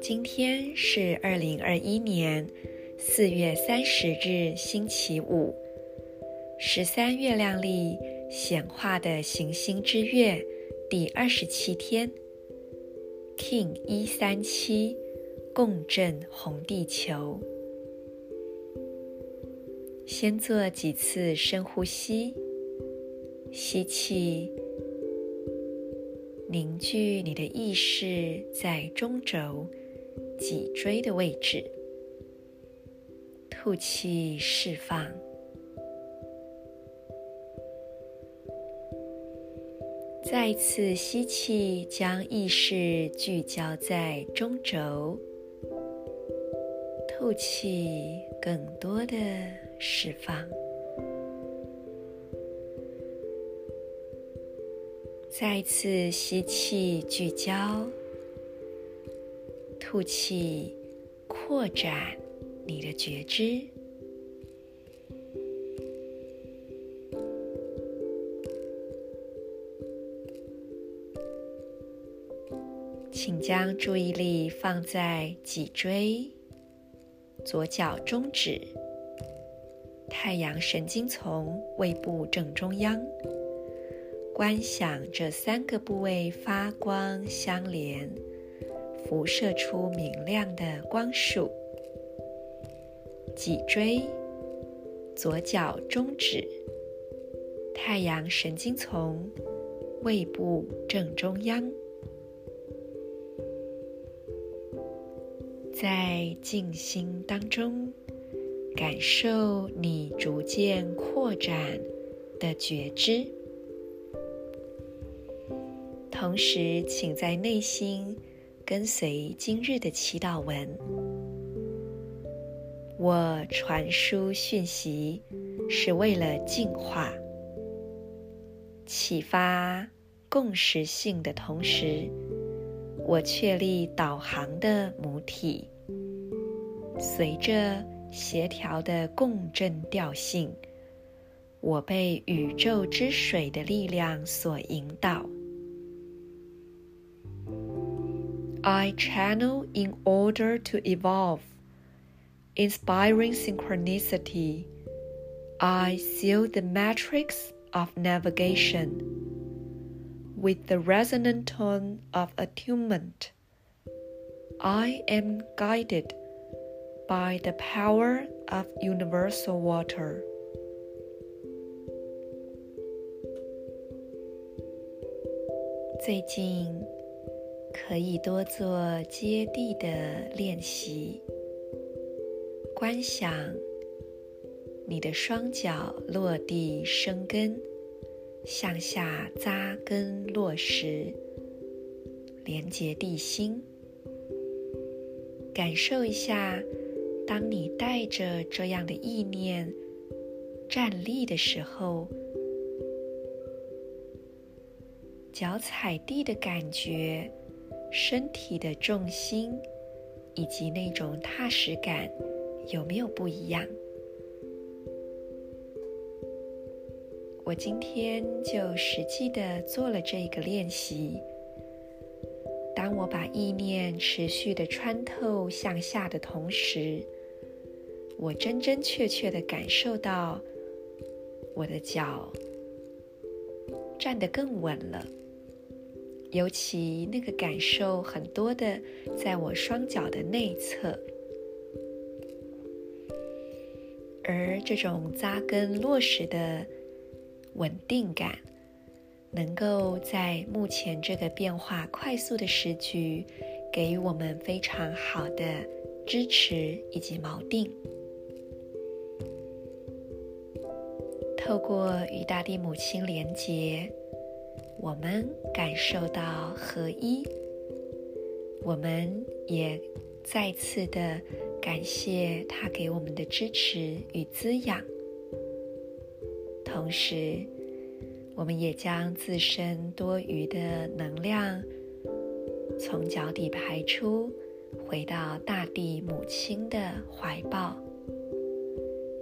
今天是二零二一年四月三十日，星期五，十三月亮历显化的行星之月第二十七天，King 一三七，共振红地球。先做几次深呼吸，吸气，凝聚你的意识在中轴。脊椎的位置，吐气释放。再次吸气，将意识聚焦在中轴，吐气，更多的释放。再次吸气，聚焦。吐气，扩展你的觉知。请将注意力放在脊椎、左脚中指、太阳神经丛胃部正中央，观想这三个部位发光相连。辐射出明亮的光束。脊椎、左脚中指、太阳神经丛、胃部正中央，在静心当中，感受你逐渐扩展的觉知，同时，请在内心。跟随今日的祈祷文，我传输讯息是为了净化、启发共识性的同时，我确立导航的母体，随着协调的共振调性，我被宇宙之水的力量所引导。I channel in order to evolve, inspiring synchronicity. I seal the matrix of navigation with the resonant tone of attunement. I am guided by the power of universal water. 最近。可以多做接地的练习，观想你的双脚落地生根，向下扎根落实，连接地心。感受一下，当你带着这样的意念站立的时候，脚踩地的感觉。身体的重心以及那种踏实感有没有不一样？我今天就实际的做了这个练习。当我把意念持续的穿透向下的同时，我真真切切的感受到我的脚站得更稳了。尤其那个感受很多的，在我双脚的内侧，而这种扎根落实的稳定感，能够在目前这个变化快速的时局，给予我们非常好的支持以及锚定。透过与大地母亲连结。我们感受到合一，我们也再次的感谢他给我们的支持与滋养。同时，我们也将自身多余的能量从脚底排出，回到大地母亲的怀抱。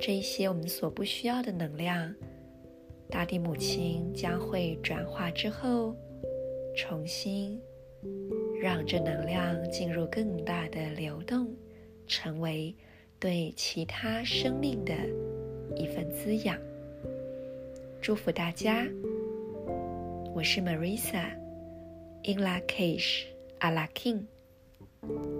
这一些我们所不需要的能量，大地母亲将会转化之后，重新让这能量进入更大的流动，成为对其他生命的一份滋养。祝福大家，我是 Marisa，In Lak'ech Ala K'in。